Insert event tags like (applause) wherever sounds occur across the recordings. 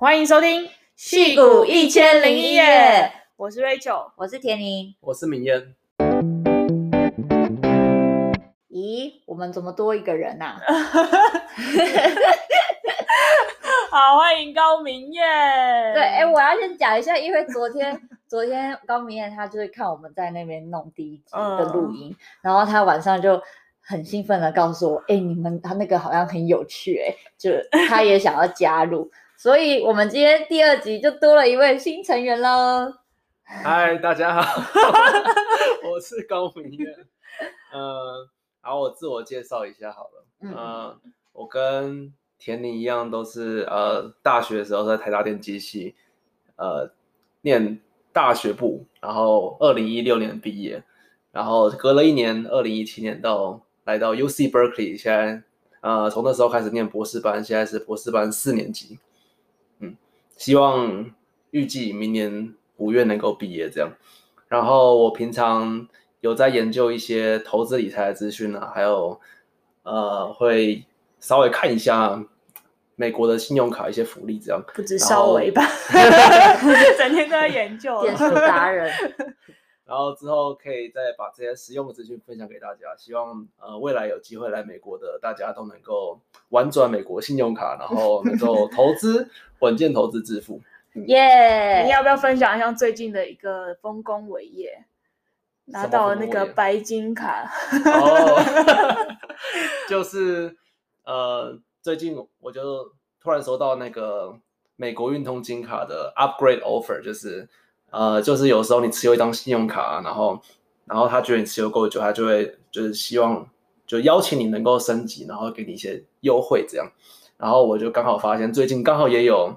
欢迎收听《戏骨一千零一夜》，我是 Rachel，我是田宁，我是明嫣。咦，我们怎么多一个人呐、啊？(laughs) 好，欢迎高明艳。对，哎，我要先讲一下，因为昨天 (laughs) 昨天高明艳她就是看我们在那边弄第一集的录音，嗯、然后她晚上就很兴奋的告诉我，哎，你们他那个好像很有趣，哎，就她也想要加入，所以我们今天第二集就多了一位新成员喽。嗨，大家好，(laughs) 我是高明月。嗯、呃，然后我自我介绍一下好了，嗯、呃，我跟田宁一样，都是呃大学的时候在台大电机系，呃念大学部，然后二零一六年毕业，然后隔了一年，二零一七年到来到 UC Berkeley，现在呃从那时候开始念博士班，现在是博士班四年级，嗯，希望预计明年五月能够毕业这样，然后我平常有在研究一些投资理财的资讯啊，还有呃会。稍微看一下美国的信用卡一些福利，这样不止稍微吧，(laughs) 整天都在研究，电视达人。然后之后可以再把这些实用的资讯分享给大家，希望呃未来有机会来美国的大家都能够玩转美国信用卡，然后能够投资稳健投资致富。耶！你要不要分享一下最近的一个丰功伟业？拿到了那个白金卡。哦，(laughs) 就是。呃，最近我就突然收到那个美国运通金卡的 upgrade offer，就是呃，就是有时候你持有一张信用卡，然后然后他觉得你持有够久，他就会就是希望就邀请你能够升级，然后给你一些优惠这样。然后我就刚好发现最近刚好也有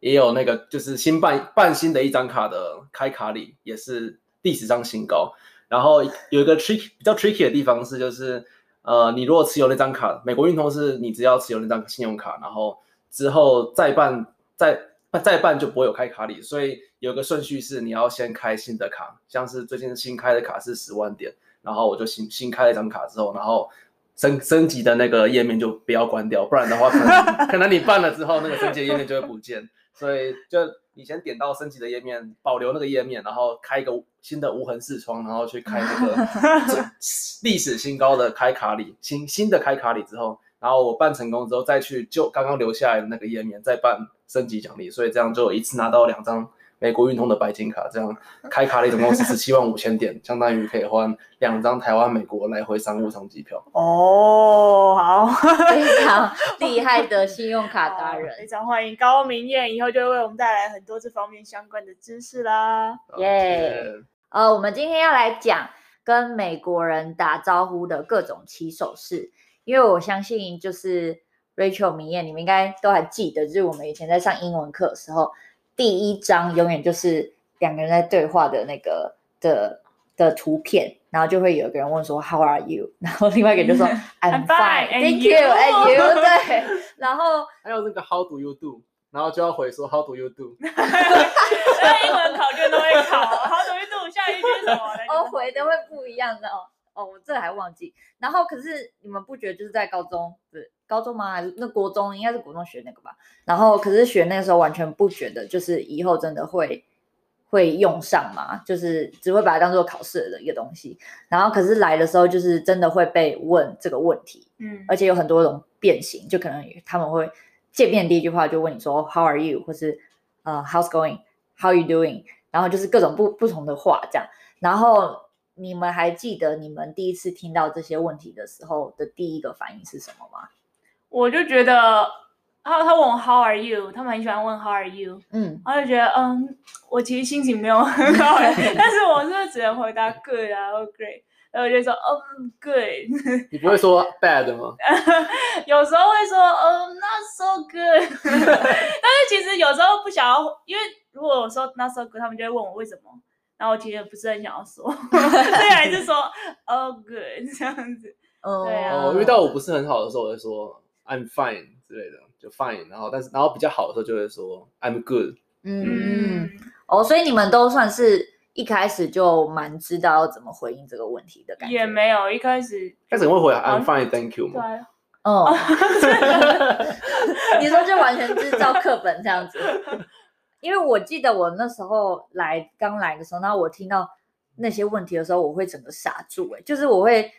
也有那个就是新办办新的一张卡的开卡礼也是第十张新高。然后有一个 tricky 比较 tricky 的地方是就是。呃，你如果持有那张卡，美国运通是你只要持有那张信用卡，然后之后再办再再办就不会有开卡礼，所以有个顺序是你要先开新的卡，像是最近新开的卡是十万点，然后我就新新开了一张卡之后，然后升升级的那个页面就不要关掉，不然的话可能 (laughs) 可能你办了之后那个升级页面就会不见，所以就。你先点到升级的页面，保留那个页面，然后开一个新的无痕视窗，然后去开那个 (laughs) 历史新高的开卡礼，新新的开卡礼之后，然后我办成功之后，再去就刚刚留下来的那个页面再办升级奖励，所以这样就一次拿到两张。美国运通的白金卡，这样开卡里总共是十七万五千点，相当于可以换两张台湾美国来回商务舱机票。哦，好，非常 (laughs) 厉害的信用卡达人，非常欢迎高明燕，以后就会为我们带来很多这方面相关的知识啦。耶 yeah.，呃，我们今天要来讲跟美国人打招呼的各种起手式，因为我相信就是 Rachel 明艳，你们应该都还记得，就是我们以前在上英文课的时候。第一章永远就是两个人在对话的那个的的图片，然后就会有一个人问说 How are you？(laughs) 然后另外一个人就说 (laughs) I'm fine，Thank you，and you。(laughs) 对，然后还有那个 How do you do？然后就要回说 How do you do？在英文考卷都会考 How do you do？下一句是什么？哦，回的会不一样的哦。哦，我这还忘记。然后可是你们不觉得就是在高中对？高中吗？还是那国中？应该是国中学那个吧。然后可是学那个时候完全不觉得，就是以后真的会会用上嘛，就是只会把它当做考试的一个东西。然后可是来的时候，就是真的会被问这个问题，嗯，而且有很多种变形，就可能他们会见面第一句话就问你说 How are you？或是呃 How's going？How you doing？然后就是各种不不同的话这样。然后你们还记得你们第一次听到这些问题的时候的第一个反应是什么吗？我就觉得，他他问我 How are you？他们很喜欢问 How are you？嗯，我就觉得，嗯，我其实心情没有很好，(laughs) 但是我是不是只能回答 Good 啊或 Great？然后我就说，嗯，Good。(laughs) 你不会说 Bad 吗？(laughs) 有时候会说，嗯，Not so good。但是其实有时候不想要，因为如果我说 Not so good，他们就会问我为什么，然后我其实不是很想要说，所以还是说 Oh good 这样子。哦，对啊，遇到我不是很好的时候，我会说。I'm fine 之类的，就 fine，然后但是然后比较好的时候就会说 I'm good。嗯，哦，所以你们都算是一开始就蛮知道要怎么回应这个问题的感觉。也没有一开始，开始会回 I'm fine，Thank you 吗？(laughs) 对，哦，你说就完全就是照课本这样子，因为我记得我那时候来刚来的时候，然后我听到那些问题的时候，我会整个傻住，哎，就是我会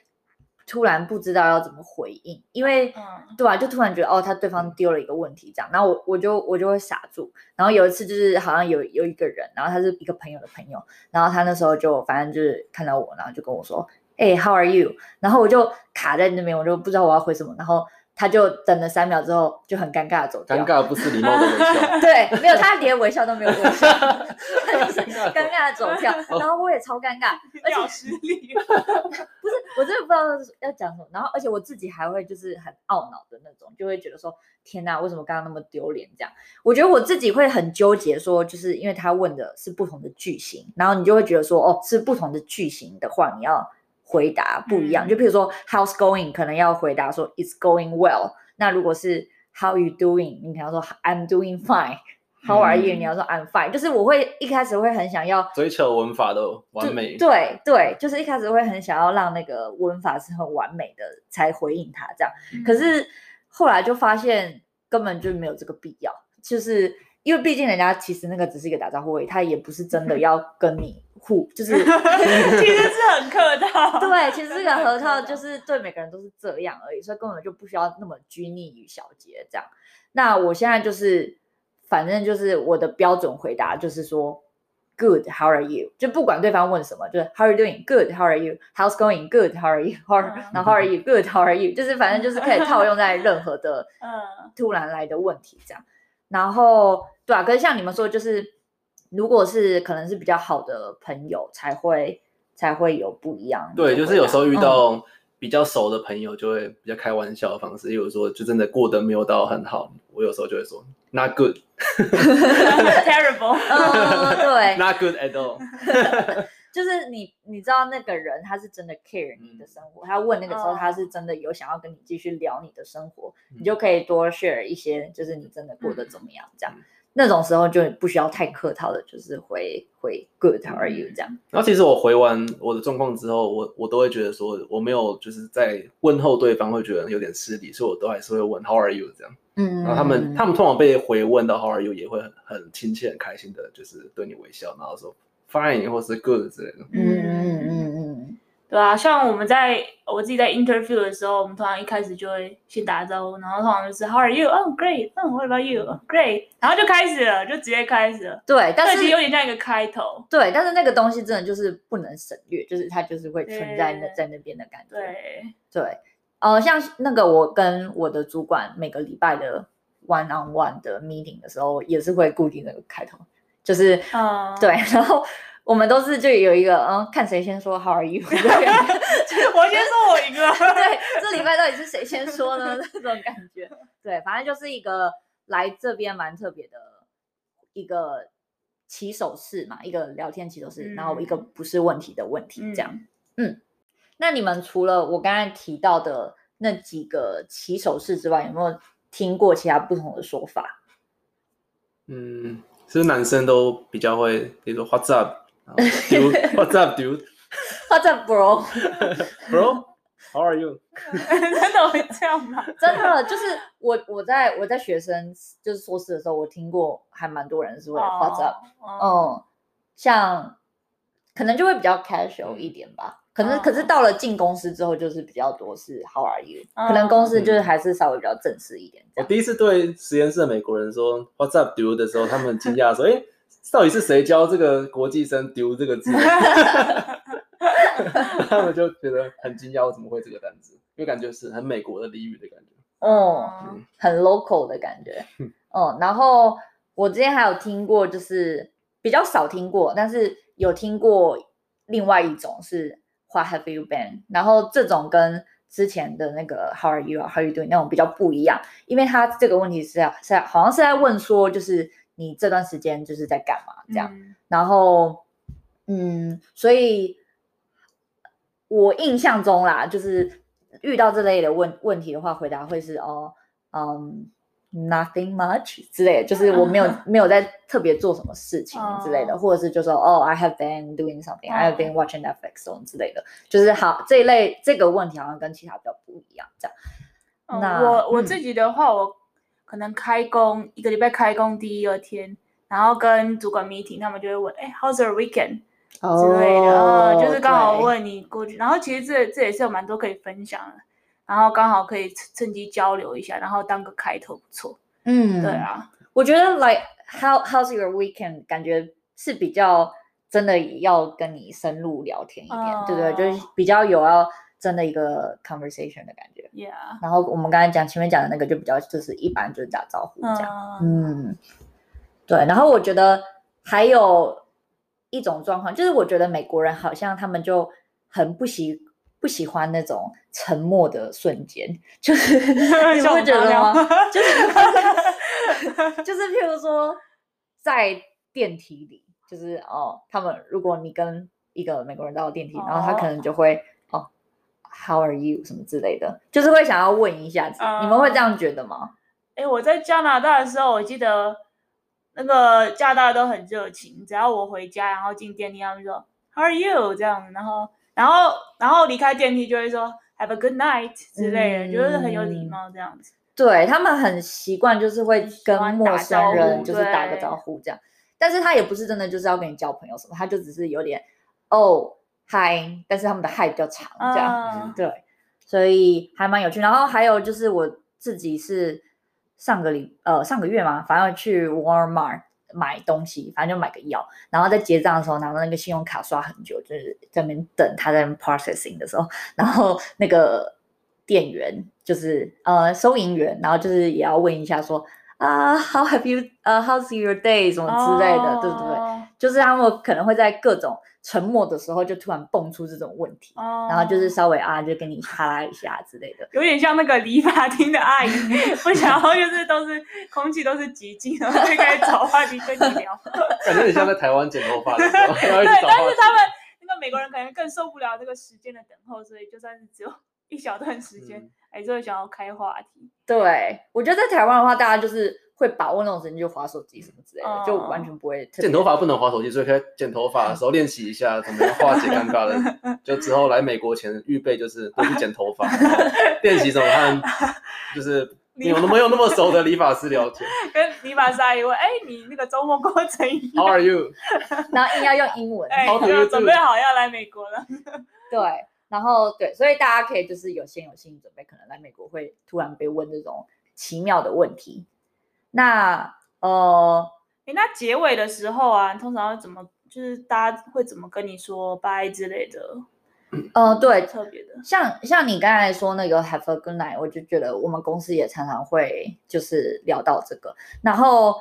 突然不知道要怎么回应，因为、嗯、对吧、啊？就突然觉得哦，他对方丢了一个问题这样，然后我我就我就会傻住。然后有一次就是好像有有一个人，然后他是一个朋友的朋友，然后他那时候就反正就是看到我，然后就跟我说。哎、hey，How are you？然后我就卡在那边，我就不知道我要回什么。然后他就等了三秒之后，就很尴尬的走掉。尴尬不是礼貌的微笑。(laughs) 对，没有，他连微笑都没有微笑，(laughs) 他就是尴尬的走掉。然后我也超尴尬，(laughs) 而且实力不是，我真的不知道要讲什么。然后而且我自己还会就是很懊恼的那种，就会觉得说天哪，为什么刚刚那么丢脸？这样，我觉得我自己会很纠结，说就是因为他问的是不同的句型，然后你就会觉得说哦，是不同的句型的话，你要。回答不一样，就比如说 How's going，可能要回答说 It's going well。那如果是 How you doing，你可能要说 I'm doing fine。How are you？你要说 I'm fine。就是我会一开始会很想要追求文法的完美。对对，就是一开始会很想要让那个文法是很完美的才回应他这样。嗯、可是后来就发现根本就没有这个必要，就是因为毕竟人家其实那个只是一个打招呼而已，他也不是真的 (laughs) 要跟你。互就是，(laughs) 其实是很客套。(laughs) 对，其实这个核桃就是对每个人都是这样而已，所以根本就不需要那么拘泥于小节这样。那我现在就是，反正就是我的标准回答就是说，Good，How are you？就不管对方问什么，就是 How are you doing？Good，How are you？How's going？Good，How are you？How 然后 How are you？Good，How are you？就是反正就是可以套用在任何的突然来的问题这样。然后对啊，可是像你们说就是。如果是可能是比较好的朋友才会才会有不一样。对，就是有时候遇到比较熟的朋友，就会比较开玩笑的方式。嗯、有时候就真的过得没有到很好，我有时候就会说 not good，terrible，(laughs) (laughs) (laughs) 嗯，对，not good at all。就是你你知道那个人他是真的 care 你的生活，嗯、他问那个时候他是真的有想要跟你继续聊你的生活，嗯、你就可以多 share 一些，就是你真的过得怎么样这样。嗯那种时候就不需要太客套的，就是回回 Good，How are you 这样。然后其实我回完我的状况之后，我我都会觉得说我没有就是在问候对方会觉得有点失礼，所以我都还是会问 How are you 这样。嗯，然后他们他们通常被回问到 How are you 也会很很亲切很开心的，就是对你微笑，然后说 Fine 或是 Good 之类的。嗯嗯嗯嗯。对啊，像我们在我自己在 interview 的时候，我们通常一开始就会先打招呼，然后通常就是 How are you? Oh, great. Oh, what about you? Great. 然后就开始了，就直接开始了。对，但是其实有点像一个开头。对，但是那个东西真的就是不能省略，就是它就是会存在那在那边的感觉。对对，呃，像那个我跟我的主管每个礼拜的 one on one 的 meeting 的时候，也是会固定那个开头，就是嗯，对，然后。我们都是就有一个嗯，看谁先说 How are you？(laughs) 我先说我赢了。对，这礼拜到底是谁先说呢？(laughs) 这种感觉，对，反正就是一个来这边蛮特别的一个起手式嘛，一个聊天起手式，嗯、然后一个不是问题的问题，这样。嗯，嗯，那你们除了我刚才提到的那几个起手式之外，有没有听过其他不同的说法？嗯，其实男生都比较会，比如说 What's up？What's up, dude? What's up, bro? Bro, how are you? (laughs) 真的会这样吗？(laughs) 真的就是我，我在我在学生就是硕士的时候，我听过还蛮多人是会 What's up？嗯，像可能就会比较 casual 一点吧。可能可是到了进公司之后，就是比较多是 How are you？可能公司就是还是稍微比较正式一点。我第一次对实验室的美国人说 What's up, dude 的时候，他们惊讶说：“哎。”到底是谁教这个国际生丢这个字？(laughs) 他们就觉得很惊讶，我怎么会这个单词？因为感觉是很美国的俚语的感觉。哦、嗯，很 local 的感觉。哦、嗯，然后我之前还有听过，就是比较少听过，但是有听过另外一种是 What have you been？然后这种跟之前的那个 How are you？How are you doing？那种比较不一样，因为他这个问题是在是在好像是在问说，就是。你这段时间就是在干嘛？这样，嗯、然后，嗯，所以，我印象中啦，就是遇到这类的问问题的话，回答会是哦，嗯，nothing much 之类的，就是我没有 (laughs) 没有在特别做什么事情之类的，哦、或者是就说哦，I have been doing something，I、哦、have been watching Netflix 之类的，就是好这一类这个问题好像跟其他比较不一样，这样。那嗯、我我嗯。自己的话，我可能开工一个礼拜开工第一二天，然后跟主管 meeting，他们就会问，哎，How's your weekend？之类的，就是刚好问你过去，然后其实这这也是有蛮多可以分享的，然后刚好可以趁趁机交流一下，然后当个开头不错。嗯，对啊，我觉得 like how how's your weekend 感觉是比较真的要跟你深入聊天一点，哦对不对？就是比较有要真的一个 conversation 的感觉。Yeah，然后我们刚才讲前面讲的那个就比较就是一般就是打招呼这样。嗯，嗯，对。然后我觉得还有一种状况，就是我觉得美国人好像他们就很不喜不喜欢那种沉默的瞬间，(laughs) 就是你会觉得吗？(laughs) 就是 (laughs) 就是譬如说在电梯里，就是哦，他们如果你跟一个美国人到电梯，哦然后他可能就会哦，How are you 什么之类的，就是会想要问一下子，哦你们会这样觉得吗？哎，我在加拿大的时候，我记得那个加拿大都很热情，只要我回家，然后进电梯，他们说 How are you 这样，然后然后然后离开电梯就会说 Have a good night 之类的，嗯就是很有礼貌这样子。对他们很习惯，就是会跟陌生人就是打个招呼这样，但是他也不是真的就是要跟你交朋友什么，他就只是有点哦嗨，但是他们的嗨比较长这样，嗯对，所以还蛮有趣。然后还有就是我自己是上个礼呃上个月嘛，反正去 Walmart 买东西，反正就买个药，然后在结账的时候拿到那个信用卡刷很久，就是在那边等他在 processing 的时候，然后那个店员就是呃收银员，然后就是也要问一下说啊、How have you 呃、How's your day 什么之类的，对不对？哦就是他们可能会在各种沉默的时候就突然蹦出这种问题，哦然后就是稍微啊就跟你哈拉一下之类的。有点像那个理发厅的阿姨，(laughs) 不想要就是都是空气都是寂静，然后就开始找话题跟你聊。(laughs) 感觉很像在台湾剪头发的时候，对，但是他们那个美国人可能更受不了这个时间的等候，所以就算是只有一小段时间，嗯还是会想要开话题。对，我觉得在台湾的话，大家就是会把握那种时间就划手机什么之类的，哦就完全不会剪头发不能划手机，所以可以剪头发的时候练习一下 (laughs) 怎么样化解尴尬的。(laughs) 就之后来美国前预备就是多去剪头发，练习怎么和 (laughs) 就是没有那么有那么熟的理发师聊天。跟理发师阿姨问：“哎，你那个周末过程 How are you？然后硬要用英文，？”哎就？准备好要来美国了。对，然后对，所以大家可以就是有先有心理准备，可能来美国会突然被问这种奇妙的问题。那呃，哎，那结尾的时候啊，通常会怎么？就是大家会怎么跟你说拜之类的？呃，对，特别的。像像你刚才说那个 Have a good night，我就觉得我们公司也常常会就是聊到这个。然后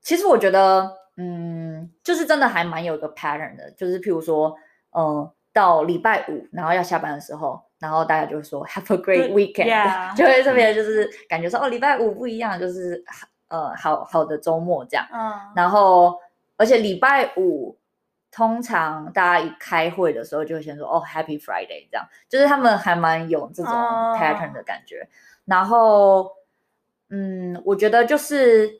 其实我觉得，嗯，就是真的还蛮有一个 pattern 的，就是譬如说，呃，到礼拜五，然后要下班的时候，然后大家就会说 Have a great weekend，、(laughs) 就会特别就是感觉说哦，礼拜五不一样，就是呃好好的周末这样。嗯，然后，而且礼拜五通常大家一开会的时候就会先说哦，Happy Friday，这样，就是他们还蛮有这种哦 pattern 的感觉。然后，嗯，我觉得就是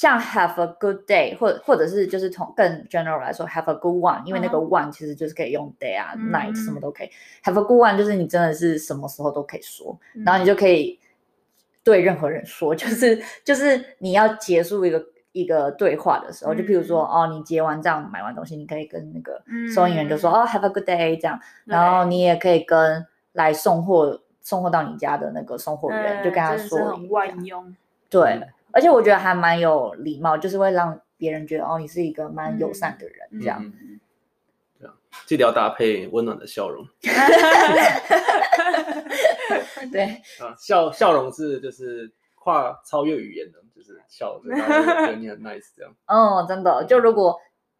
像 Have a good day，或或者是就是从更 general 来说，Have a good one，因为那个 one 其实就是可以用 day 啊、嗯 night 什么都可以。Have a good one 就是你真的是什么时候都可以说。嗯然后你就可以对任何人说，就是 (laughs) 就是你要结束一个一个对话的时候，就譬如说、嗯哦，你结完账买完东西，你可以跟那个嗯收银员就说、哦，Have a good day 这样，然后你也可以跟来送货送货到你家的那个送货员，就跟他说万用。对，嗯而且我觉得还蛮有礼貌，就是会让别人觉得哦，你是一个蛮友善的人、嗯这样。嗯对啊，记得要搭配温暖的笑容 (laughs) 对，啊，笑笑容是就是跨超越语言的，就是笑，就大家就会觉得你很 nice 这样。(laughs) 哦，真的，就如果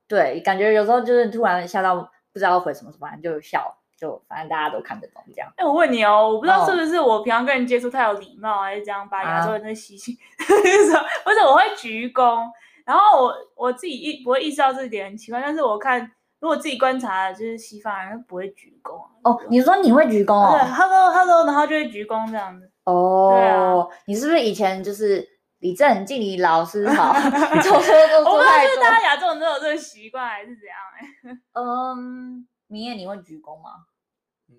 对，感觉有时候就是突然笑到不知道回什么，什么就笑，就反正大家都看得懂这样。哎，我问你哦，我不知道哦是不是我平常跟人接触太有礼貌，还是这样把亚洲啊人的习性，就是说不是我会鞠躬，然后我我自己意不会意识到这点很奇怪，但是我看如果自己观察，就是西方人不会鞠躬啊。哦，你说你会鞠躬对哦？，hello hello，然后就会鞠躬这样子。哦，对啊你是不是以前就是李正敬礼老师好，(laughs) 做错做我不知道错太多？是大家亚洲人都有这个习惯，还是怎样、欸？嗯，明夜你会鞠躬吗？嗯，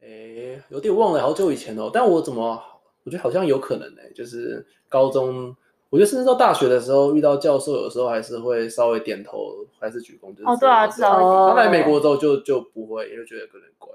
诶，诶，有点忘了，好久以前哦。但我怎么，我觉得好像有可能呢。就是高中，我觉得甚至到大学的时候，遇到教授，有时候还是会稍微点头，还是鞠躬。就是、哦，对啊，知道。他来美国之后就就不会，因为觉得有点怪。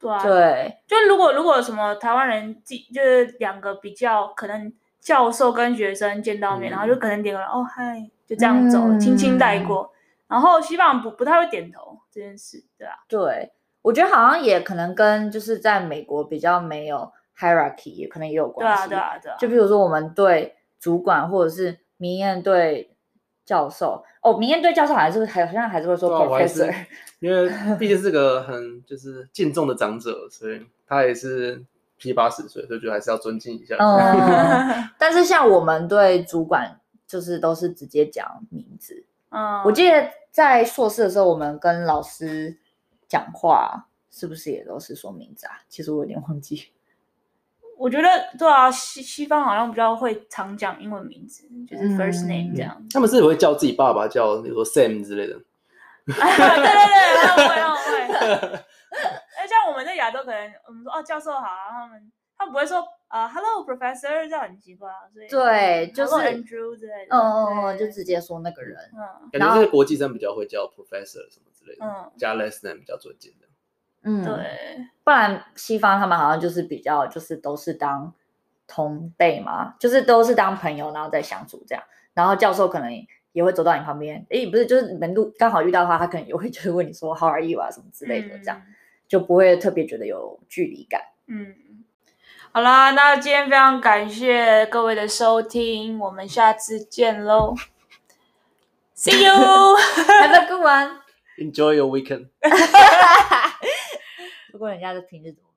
对啊，对，就如果如果什么台湾人，就是两个比较可能教授跟学生见到面，嗯、然后就可能点个哦嗨，就这样走，轻轻带过。然后西方人不不太会点头这件事，对啊，对，我觉得好像也可能跟就是在美国比较没有 hierarchy，也可能也有关系。对啊，对啊，对啊。就比如说我们对主管或者是明艳对教授，哦，明艳对教授好像是还好像还是会说 professor。因为毕竟是个很就是敬重的长者，所以他也是七八十岁，所以觉得还是要尊敬一下。嗯，(laughs) 但是像我们对主管，就是都是直接讲名字。嗯，我记得在硕士的时候，我们跟老师讲话，是不是也都是说名字啊？其实我有点忘记。我觉得对啊，西西方好像比较会常讲英文名字，就是 first name 这样。他们是不是会叫自己爸爸叫，比如说 Sam 之类的。(laughs) 对对对，会会，会。(laughs) 哎，像我们在亚洲，可能我们说哦，教授好，他们他不会说啊，Hello Professor，这样很奇怪啊。所以对，就是 Andrew 之类的。嗯嗯嗯，就直接说那个人。嗯，感觉这个国际生比较会叫 Professor 什么之类的，嗯，加 last name 比较尊敬的。嗯，对。不然西方他们好像就是比较就是都是当同辈嘛，就是都是当朋友，然后再相处这样。然后教授可能。也会走到你旁边，诶，不是，就是门路刚好遇到的话，他可能也会 (laughs) 就是问你说 How are you 啊什么之类的，这样、嗯、就不会特别觉得有距离感。嗯，好啦，那今天非常感谢各位的收听，我们下次见喽，See you，Have a good one，Enjoy your weekend。如果人家的平日怎么？